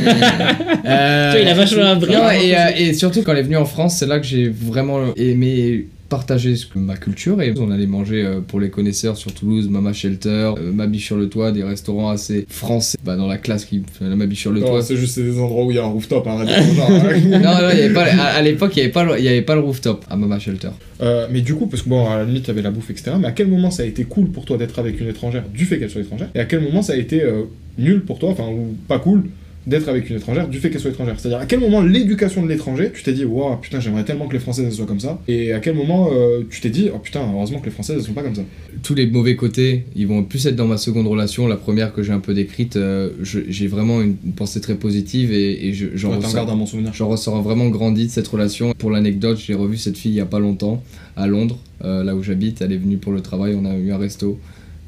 Euh, Toi, il a vachement appris. Non, et, euh, et surtout quand elle est venue en France, c'est là que j'ai vraiment aimé partager ma culture et on allait manger euh, pour les connaisseurs sur Toulouse Mama Shelter, euh, Ma Biche sur le toit, des restaurants assez français bah, dans la classe qui la Ma Biche sur le Non, toit. c'est juste des endroits où il y a un rooftop, hein, genre, hein. non, non, y avait pas, à, à l'époque, il n'y avait, pas le- y avait pas le rooftop à Mama Shelter. Euh, mais du coup, parce que bon, à la limite, avait la bouffe, etc. Mais à quel moment ça a été cool pour toi d'être avec une étrangère du fait qu'elle soit étrangère Et à quel moment ça a été euh, nul pour toi, enfin, ou pas cool d'être avec une étrangère du fait qu'elle soit étrangère C'est-à-dire à quel moment l'éducation de l'étranger, tu t'es dit, waouh, putain, j'aimerais tellement que les Françaises soient comme ça. Et à quel moment euh, tu t'es dit, oh putain, heureusement que les Françaises elles sont pas comme ça. Tous les mauvais côtés, ils vont plus être dans ma seconde relation. La première que j'ai un peu décrite, euh, je- j'ai vraiment une, pensée très positive et, et je- j'en. J'en ressors vraiment grandi de cette relation. Pour l'anecdote, j'ai revu cette fille il y a pas longtemps à Londres, euh, là où j'habite. Elle est venue pour le travail, on a eu un resto.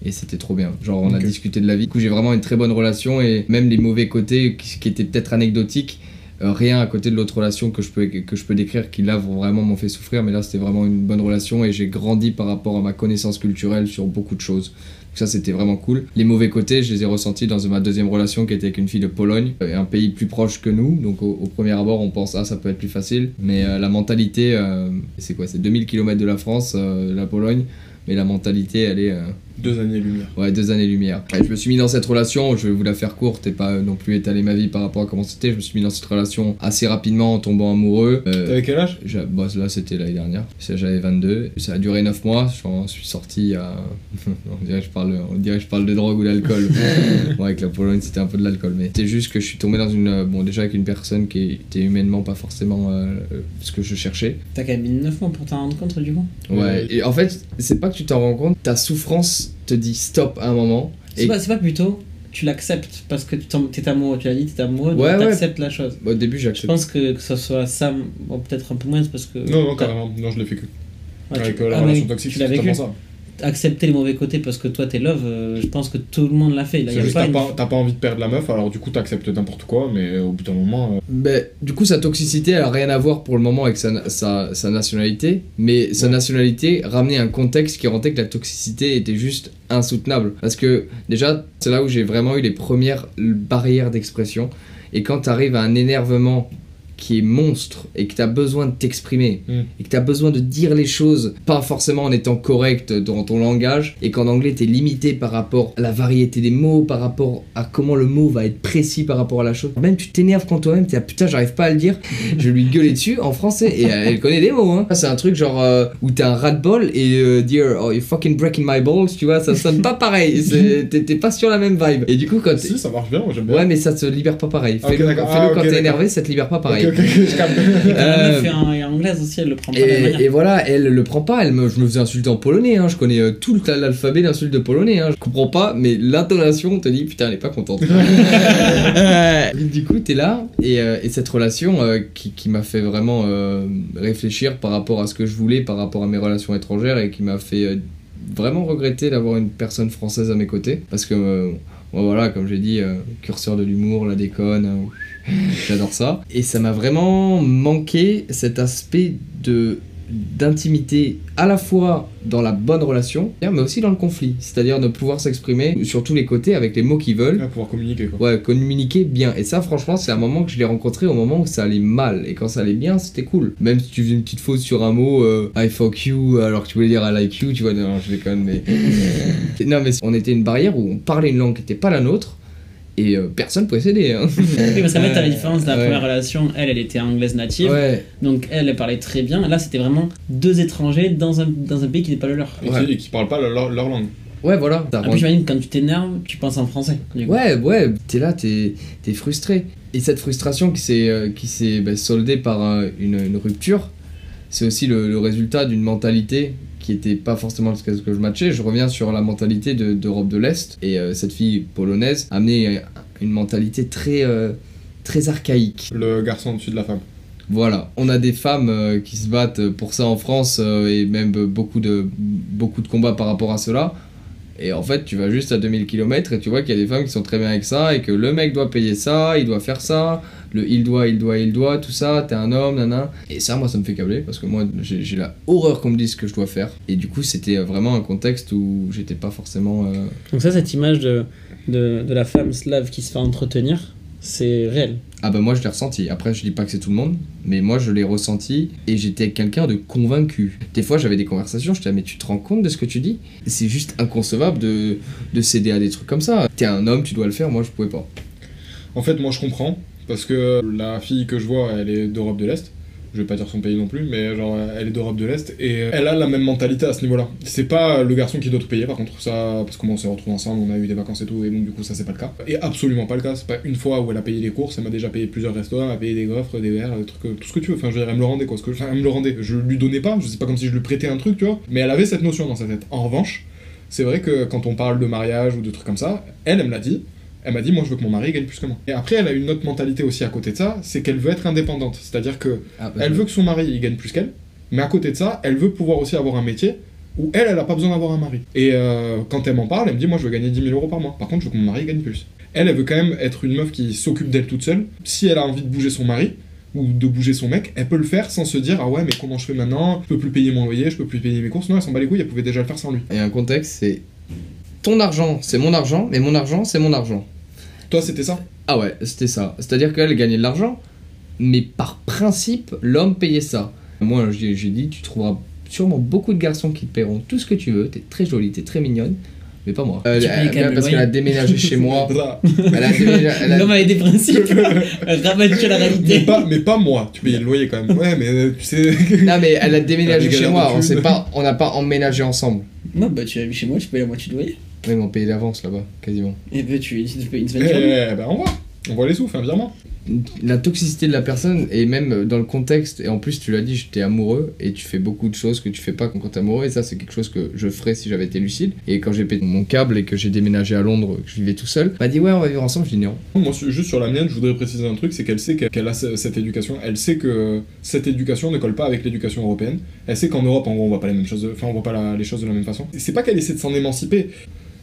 Et c'était trop bien. Genre, on a discuté de la vie. Du coup, j'ai vraiment une très bonne relation. Et même les mauvais côtés qui, qui étaient peut-être anecdotiques, euh, rien à côté de l'autre relation que je, peux, que je peux décrire qui là vraiment m'ont fait souffrir. Mais là, c'était vraiment une bonne relation. Et j'ai grandi par rapport à ma connaissance culturelle sur beaucoup de choses. Donc ça, c'était vraiment cool. Les mauvais côtés, je les ai ressentis dans ma deuxième relation qui était avec une fille de Pologne, euh, un pays plus proche que nous. Donc au, au premier abord, on pense, ah, ça peut être plus facile. Mais euh, la mentalité, euh, c'est quoi? C'est 2000 km de la France, la Pologne. Mais la mentalité, elle est. euh, Deux années-lumière. Ouais, deux années-lumière. Et je me suis mis dans cette relation, je vais vous la faire courte et pas non plus étaler ma vie par rapport à comment c'était. Je me suis mis dans cette relation assez rapidement en tombant amoureux. Euh, T'avais quel âge? bah, là, c'était l'année dernière. J'avais 22. Ça a duré 9 mois. J'en suis sorti à. on, dirait que je parle, on dirait que je parle de drogue ou d'alcool. ouais, avec la Pologne, c'était un peu de l'alcool. Mais c'était juste que je suis tombé dans une. euh, Bon, déjà avec une personne qui était humainement pas forcément euh, euh, ce que je cherchais. T'as quand même mis 9 mois pour t'en rendre compte du coup? Ouais. Et en fait, c'est pas que tu t'en rends compte. Ta souffrance te dit stop à un moment. C'est Et pas, c'est pas plutôt, tu l'acceptes parce que tu t'en- t'es amoureux, tu l'as dit, t'es amoureux, donc Ouais, ouais. t'acceptes la chose. au début, Je j'accepte. pense que, que ce soit ça, bon, peut-être un peu moins, parce que. Non, non, carrément. Non, je l'ai vécu. ouais, tu- Avec euh, la ah, relation toxique, tu c'est l'as vécu. totalement ça. Accepter les mauvais côtés parce que toi t'es love, euh, je pense que tout le monde l'a fait. Là, y C'est a juste pas t'as une- pas, t'as pas envie de perdre la meuf, alors du coup t'acceptes n'importe quoi, mais au bout d'un moment. euh, Ben, du coup, sa toxicité, elle a rien à voir pour le moment avec sa, sa, sa nationalité, mais sa nationalité ramenait un contexte qui rendait que la toxicité était juste insoutenable. Parce que déjà, c'est là où j'ai vraiment eu les premières barrières d'expression. Et quand tu arrives à un énervement qui est monstre et que tu as besoin de t'exprimer Mm. et que tu as besoin de dire les choses, pas forcément en étant correct dans ton langage, et qu'en anglais tu es limité par rapport à la variété des mots, par rapport à comment le mot va être précis par rapport à la chose. Même tu t'énerves quand toi-même, tu es putain, j'arrive pas à le dire, je lui gueuler dessus en français, et euh, elle connaît des mots. Hein. C'est un truc genre euh, où t'es un rat de bol et euh, dire oh you fucking breaking my balls, tu vois, ça sonne pas pareil, t'es pas sur la même vibe. Et du coup, quand. Si, ça marche bien, j'aime bien. Ouais, mais ça te libère pas pareil. Ok, Fais-le Ah, quand t'es énervé, ça te libère pas pareil. je capte. Et Euh, est anglaise aussi, elle le prend pas la Et, et voilà, elle le prend pas. Elle me, je me faisais insulter en polonais. Hein. Je connais euh, tout le- l'alphabet d'insultes de polonais. Hein. Je comprends pas, mais l'intonation te dit putain, elle est pas contente. Du coup, t'es là et, euh, et cette relation euh, qui, qui m'a fait vraiment euh, réfléchir par rapport à ce que je voulais, par rapport à mes relations étrangères et qui m'a fait euh, vraiment regretter d'avoir une personne française à mes côtés parce que euh, bon, voilà, comme j'ai dit, euh, curseur de l'humour, la déconne. J'adore ça. Et ça m'a vraiment manqué cet aspect de d'intimité à la fois dans la bonne relation, mais aussi dans le conflit. C'est-à-dire de pouvoir s'exprimer sur tous les côtés avec les mots qu'ils veulent. Pouvoir communiquer quoi. Ouais, communiquer bien. Et ça, franchement, c'est un moment que je l'ai rencontré au moment où ça allait mal. Et quand ça allait bien, c'était cool. Même si tu faisais une petite faute sur un mot, euh, I fuck you, alors que tu voulais dire I like you, tu vois, non, je déconne, mais. non, mais on était une barrière où on parlait une langue qui n'était pas la nôtre. Et euh, personne pouvait s'aider. Hein. Oui, parce qu'en fait, t'as la différence de la Ouais. première relation. Elle, elle était anglaise native. Ouais, Donc elle, elle parlait très bien. Là, c'était vraiment deux étrangers dans un, dans un pays qui n'est pas le leur. Et, Ouais. qui, et qui parlent pas leur, leur langue. ouais, voilà. Rend- plus, j'imagine que quand tu t'énerves, tu penses en français. Ouais, ouais, t'es là, t'es es frustré. Et cette frustration qui s'est euh, qui s'est bah, soldée par euh, une, une rupture, c'est aussi le, le résultat d'une mentalité qui était pas forcément que ce que je matchais. Je reviens sur la mentalité de- d'Europe de, l'Est. Et euh, cette fille polonaise a amené euh, une mentalité très, euh, très archaïque. Le garçon au-dessus de la femme. Voilà, on a des femmes euh, qui se battent pour ça en France et même beaucoup de, beaucoup de combats par rapport à cela. Et en fait, tu vas juste à 2000 km et tu vois qu'il y a des femmes qui sont très bien avec ça et que le mec doit payer ça, il doit faire ça, le il doit, il doit, il doit, tout ça, t'es un homme, nana. Et ça, moi, ça me fait câbler parce que moi, j'ai la horreur qu'on me dise ce que je dois faire. Et du coup, c'était euh, vraiment un contexte où j'étais pas forcément. euh, Donc ça, cette image de, de, de la femme slave qui se fait entretenir, c'est réel. Ah bah moi je l'ai ressenti. Après je dis pas que c'est tout le monde, mais moi je l'ai ressenti et j'étais quelqu'un de convaincu. Des fois j'avais des conversations, je disais mais tu te rends compte de ce que tu dis? C'est juste inconcevable de, de céder à des trucs comme ça. T'es un homme, tu dois le faire, moi je pouvais pas. En fait, moi je comprends. Parce que la fille que je vois, elle est d'Europe de l'Est. Je vais pas dire son pays non plus, mais genre elle est d'Europe de l'Est et elle a la même mentalité à ce niveau-là. C'est pas le garçon qui doit tout payer par contre, ça, parce que moi on s'est retrouvés ensemble, on a eu des vacances et tout, et donc du coup ça c'est pas le cas. Et absolument pas le cas, c'est pas une fois où elle a payé des courses, elle m'a déjà payé plusieurs restaurants, elle a payé des gaufres, des verres, des trucs, euh, tout ce que tu veux. Enfin, je veux dire, elle me le rendait quoi, ce que, elle me le rendait. Je lui donnais pas, je sais pas comme si je lui prêtais un truc, tu vois, mais elle avait cette notion dans sa tête. En revanche, c'est vrai que quand on parle de mariage ou de trucs comme ça, elle, elle me l'a dit, elle m'a dit, moi je veux que mon mari gagne plus que moi. Et après, elle a une autre mentalité aussi à côté de ça, c'est qu'elle veut être indépendante. C'est-à-dire que Ah, elle veut que son mari il gagne plus qu'elle, mais à côté de ça, elle veut pouvoir aussi avoir un métier où elle, elle a pas besoin d'avoir un mari. Et euh, quand elle m'en parle, elle me dit, moi je veux gagner 10 000 euros par mois. Par contre, je veux que mon mari gagne plus. Elle, elle veut quand même être une meuf qui s'occupe d'elle toute seule. Si elle a envie de bouger son mari, ou de bouger son mec, elle peut le faire sans se dire ah ouais mais comment je fais maintenant, je peux plus payer mon loyer, je peux plus payer mes courses, non elle s'en bat les couilles, elle pouvait déjà le faire sans lui. Et un contexte c'est ton argent, c'est mon argent, mais mon argent, c'est mon argent. Toi c'était ça? Ah ouais, c'était ça. C'est-à-dire qu'elle gagnait de l'argent, mais par principe, l'homme payait ça. Moi, j'ai dit, tu trouveras sûrement beaucoup de garçons qui te paieront tout ce que tu veux. T'es très jolie, t'es très mignonne, mais pas moi. Euh, elle- parce qu'elle a déménagé chez moi. Elle a déménagé- elle a- L'homme avait des principes. Rabattu à la mais, réalité. pas, mais pas moi, tu payais le loyer quand même. Ouais mais euh, tu sais... Non mais elle a déménagé chez moi. On thunes. s'est pas, on n'a pas emménagé ensemble. Moi, bah, tu as vu chez moi, tu payes la moitié de loyer. Oui, mais on payait d'avance là-bas, quasiment. Et bah, tu, tu payes une Eh, semaine sur deux. bah on voit, on voit les sous, fais un virement. la toxicité de la personne et même dans le contexte et en plus tu l'as dit j'étais amoureux et tu fais beaucoup de choses que tu fais pas quand t'es amoureux et ça c'est quelque chose que je ferais si j'avais été lucide et quand j'ai pété mon câble et que j'ai déménagé à Londres que je vivais tout seul m'a dit ouais on va vivre ensemble je dis non Moi, juste sur la mienne, je voudrais préciser un truc, c'est qu'elle sait qu'elle a ce- cette éducation. Elle sait que cette éducation ne colle pas avec l'éducation européenne. Elle sait qu'en Europe, en gros, on voit pas les mêmes choses, de- enfin, on voit pas la- les choses de la même façon. C'est pas qu'elle essaie de s'en émanciper.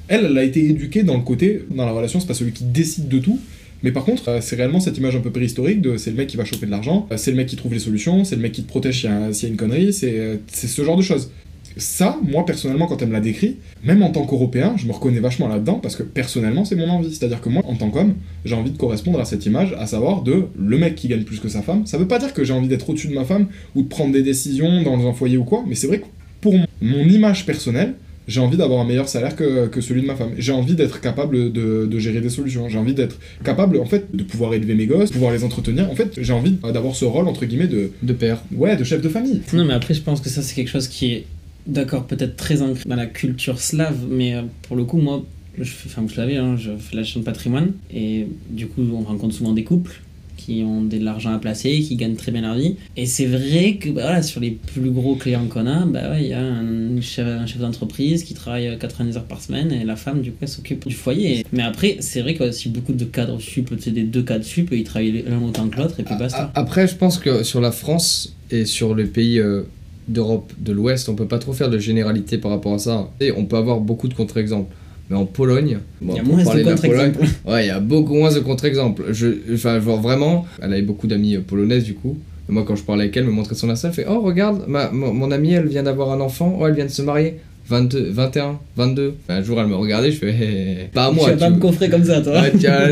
Elle, elle a été éduquée dans le côté, dans la relation, c'est pas celui qui décide de tout. Mais par contre, euh, c'est réellement cette image un peu préhistorique de c'est le mec qui va choper de l'argent, euh, c'est le mec qui trouve les solutions, c'est le mec qui te protège s'il y, a- une connerie, c'est euh, c'est ce genre de choses. Ça, moi personnellement, quand elle me l'a décrit, même en tant qu'Européen, je me reconnais vachement là-dedans parce que personnellement, c'est mon envie. C'est-à-dire que moi, en tant qu'homme, j'ai envie de correspondre à cette image, à savoir de le mec qui gagne plus que sa femme. Ça veut pas dire que j'ai envie d'être au-dessus de ma femme ou de prendre des décisions dans un foyer ou quoi, mais c'est vrai que pour mon image personnelle, j'ai envie d'avoir un meilleur salaire que, que celui de ma femme. J'ai envie d'être capable de, de gérer des solutions. J'ai envie d'être capable, en fait, de pouvoir élever mes gosses, pouvoir les entretenir. En fait, j'ai envie d'avoir ce rôle, entre guillemets, de, De père. ouais, de chef de famille. Non, mais après, je pense que ça, c'est quelque chose qui est, d'accord, peut-être très ancré dans la culture slave, mais euh, pour le coup, moi, je fais, enfin, vous savez, hein, je fais la chaîne patrimoine, et du coup, on rencontre souvent des couples qui ont de l'argent à placer, qui gagnent très bien leur vie. Et c'est vrai que bah, voilà, sur les plus gros clients qu'on a, bah, ouais, il y a un chef, un chef d'entreprise qui travaille 90 heures par semaine et la femme, du coup, elle s'occupe du foyer. Mais après, c'est vrai a aussi beaucoup de cadres sup, c'est des deux cadres sup, et ils travaillent l'un autant que l'autre, et puis basta. Après, je pense que sur la France et sur les pays euh, d'Europe de l'Ouest, on peut pas trop faire de généralité par rapport à ça. Et on peut avoir beaucoup de contre-exemples. Mais en Pologne, bon, Il y a moins de contre-exemples. Ouais, il y a beaucoup moins de contre-exemples. Je, enfin, genre vraiment, elle avait beaucoup d'amis euh, polonaises du coup. Et moi, quand je parlais avec elle, elle me montrait son Insta, elle fait Oh, regarde, ma, mon, mon amie, elle vient d'avoir un enfant, oh, elle vient de se marier. 22, 21, 22. Enfin, un jour, elle me regardait, je fais hé. Pas à moi. tu vas pas me coffrer comme ça, toi.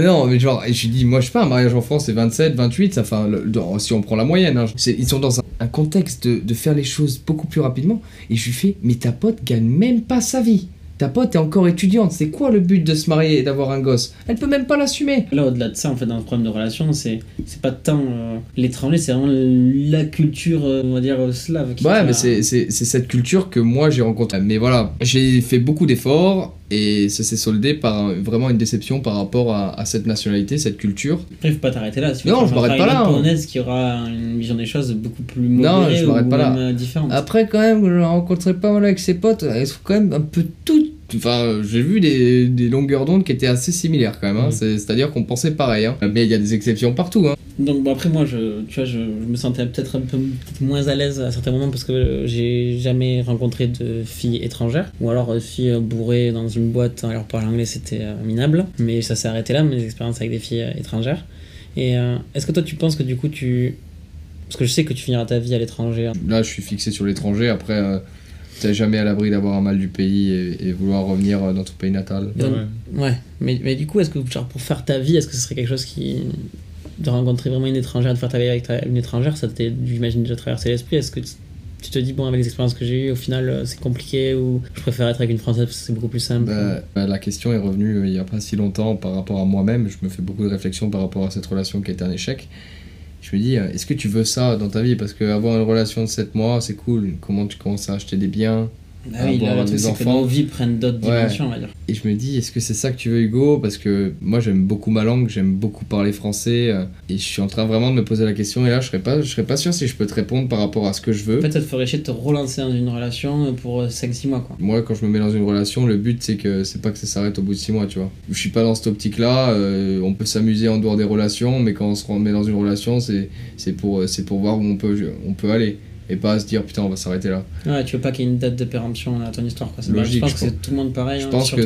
Non, mais genre, je lui dis, moi je sais pas, un mariage en France c'est 27, 28, ça, dans- si on prend la moyenne, hein, ils sont dans un, un contexte de, de faire les choses beaucoup plus rapidement. Et je lui fais, mais ta pote gagne même pas sa vie. Ta pote est encore étudiante, c'est quoi le but de se marier et d'avoir un gosse? Elle peut même pas l'assumer. Là, au-delà de ça, en fait, dans le problème de relation, c'est c'est pas tant euh, l'étranger, c'est vraiment la culture, euh, on va dire, euh, slave. qui Ouais, mais c'est cette culture que moi j'ai rencontrée. Mais voilà, j'ai fait beaucoup d'efforts et ça s'est soldé par vraiment une déception par rapport à, à cette nationalité, cette culture. Après, faut pas t'arrêter là. Si Non, je m'arrête pas une là, hein. polonaise qui aura une vision des choses beaucoup plus Non, modérée je m'arrête ou pas là. même, euh, différente. Après, quand même, je rencontrais pas mal avec ses potes, elles sont quand même un peu toutes. Enfin, j'ai vu des, des longueurs d'onde qui étaient assez similaires quand même. hein. C'est- C'est-à-dire qu'on pensait pareil. hein. Mais il y a des exceptions partout. Hein. Donc bon, après moi je tu vois je, je me sentais peut-être un peu moins à l'aise à certains moments parce que euh, j'ai jamais rencontré de filles étrangères ou alors euh, filles euh, bourrées dans une boîte alors parler anglais c'était euh, minable mais ça s'est arrêté là mes expériences avec des filles étrangères et est-ce que toi tu penses que du coup tu parce que je sais que tu finiras ta vie à l'étranger. Là, je suis fixé sur l'étranger. Après, t'es jamais à l'abri d'avoir un mal du pays et, et vouloir revenir euh, dans ton pays natal. Donc, Ouais. ouais mais, mais du coup est-ce que genre pour faire ta vie est-ce que ce serait quelque chose qui de rencontrer vraiment une étrangère de faire ta vie avec ta- une étrangère ça t'est j'imagine déjà traversé l'esprit est-ce que tu- te dis bon avec les expériences que j'ai eues au final euh, c'est compliqué ou je préfère être avec une française parce que c'est beaucoup plus simple Bah, bah, la question est revenue euh, il y a pas si longtemps par rapport à moi-même. Je me fais beaucoup de réflexions par rapport à cette relation qui a été un échec. Je me dis, est-ce que tu veux ça dans ta vie? Parce qu'avoir une relation de 7 mois, c'est cool. Comment tu commences à acheter des biens? Ah oui avoir là, le des truc c'est que enfants. nos vies prennent d'autres Ouais. dimensions on va dire Et je me dis, est-ce que c'est ça que tu veux, Hugo? Parce que moi, j'aime beaucoup ma langue, j'aime beaucoup parler français. euh, et je suis en train vraiment de me poser la question. Et là, je serais pas, je serais pas sûr si je peux te répondre par rapport à ce que je veux. en fait ça te ferait chier de te relancer dans une relation pour 5-6 mois quoi Moi, quand je me mets dans une relation, le but, c'est que c'est pas que ça s'arrête au bout de 6 mois, tu vois. Je suis pas dans cette optique-là. euh, on peut s'amuser en dehors des relations, mais quand on se met dans une relation, c'est pour, euh, c'est pour voir où on peut, on peut aller. Et pas à se dire, putain, on va s'arrêter là. ouais tu veux pas qu'il y ait une date de péremption à ton histoire quoi C'est- Logique, je pense je que c'est tout le monde pareil je hein, pense que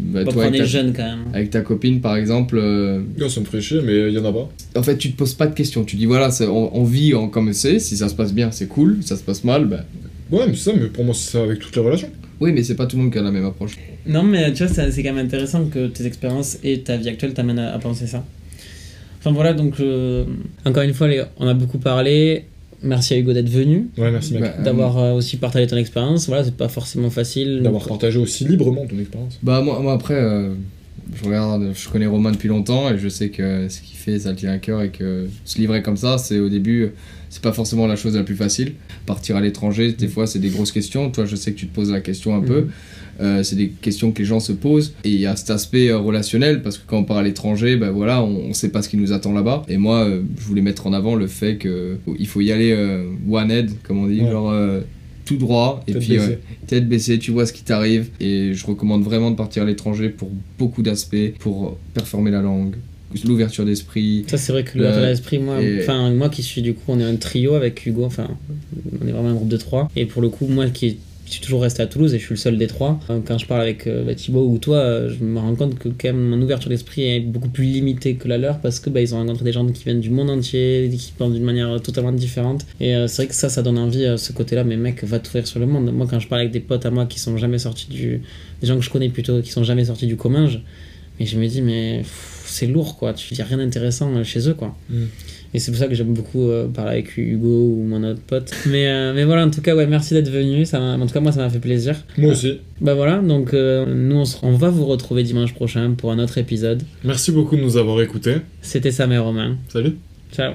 Bah, toi, quand on est ta, jeune quand même avec ta copine, par exemple, euh, Gars, ça me ferait chier, mais il y en a pas. en fait, tu te poses pas de questions. Tu dis, voilà, on, on vit en, comme c'est. Si ça se passe bien, c'est cool. Si ça se passe mal, bah. Ouais, mais c'est ça, mais pour moi, c'est ça avec toutes les relations. Oui, mais c'est pas tout le monde qui a la même approche. Non, mais tu vois, c'est c'est quand même intéressant que tes expériences et ta vie actuelle t'amènent à, à penser ça. Enfin voilà, donc euh, encore une fois, les- on a beaucoup parlé. Merci à Hugo d'être venu, Ouais, merci, mec. Bah, d'avoir euh, aussi partagé ton expérience. Voilà, c'est pas forcément facile. D'avoir partagé aussi librement ton expérience. Bah moi, moi après, euh, je regarde, je connais Romain depuis longtemps et je sais que ce qu'il fait, ça le tient à cœur et que se livrer comme ça, c'est au début, c'est pas forcément la chose la plus facile. Partir à l'étranger, des fois, c'est des grosses questions. Toi, je sais que tu te poses la question un peu. Euh, c'est des questions que les gens se posent et il y a cet aspect euh, relationnel parce que quand on part à l'étranger, ben voilà, on, on sait pas ce qui nous attend là-bas. Et moi, euh, je voulais mettre en avant le fait que il faut y aller euh, one head, comme on dit, Ouais. genre tout droit et Tête puis baissée. ouais, tête baissée, tu vois ce qui t'arrive. Et je recommande vraiment de partir à l'étranger pour beaucoup d'aspects, pour performer la langue, l'ouverture d'esprit. Ça, c'est vrai que le l'esprit, moi, enfin, moi qui suis du coup, on est un trio avec Hugo, enfin, on est vraiment un groupe de trois. Et pour le coup, moi qui je suis toujours resté à Toulouse et je suis le seul des trois. Quand je parle avec euh, bah, Thibaut ou toi, euh, je me rends compte que quand même mon ouverture d'esprit est beaucoup plus limitée que la leur parce que bah, ils ont rencontré des gens qui viennent du monde entier, qui pensent d'une manière totalement différente. Et euh, c'est vrai que ça, ça donne envie, euh, ce côté-là, mais mec, va t'ouvrir sur le monde. Moi, quand je parle avec des potes à moi qui sont jamais sortis du. des gens que je connais plutôt, qui sont jamais sortis du commun, je, mais je me dis, mais c'est lourd quoi, tu dis rien d'intéressant chez eux quoi. Mm. Et c'est pour ça que j'aime beaucoup euh, parler avec Hugo ou mon autre pote. Mais, euh, mais voilà, en tout cas, ouais, merci d'être venu. Ça en tout cas, moi, ça m'a fait plaisir. Moi aussi. Bah voilà, donc euh, nous, on, on va vous retrouver dimanche prochain pour un autre épisode. Merci beaucoup de nous avoir écoutés. C'était Sam et Romain. Salut. Ciao.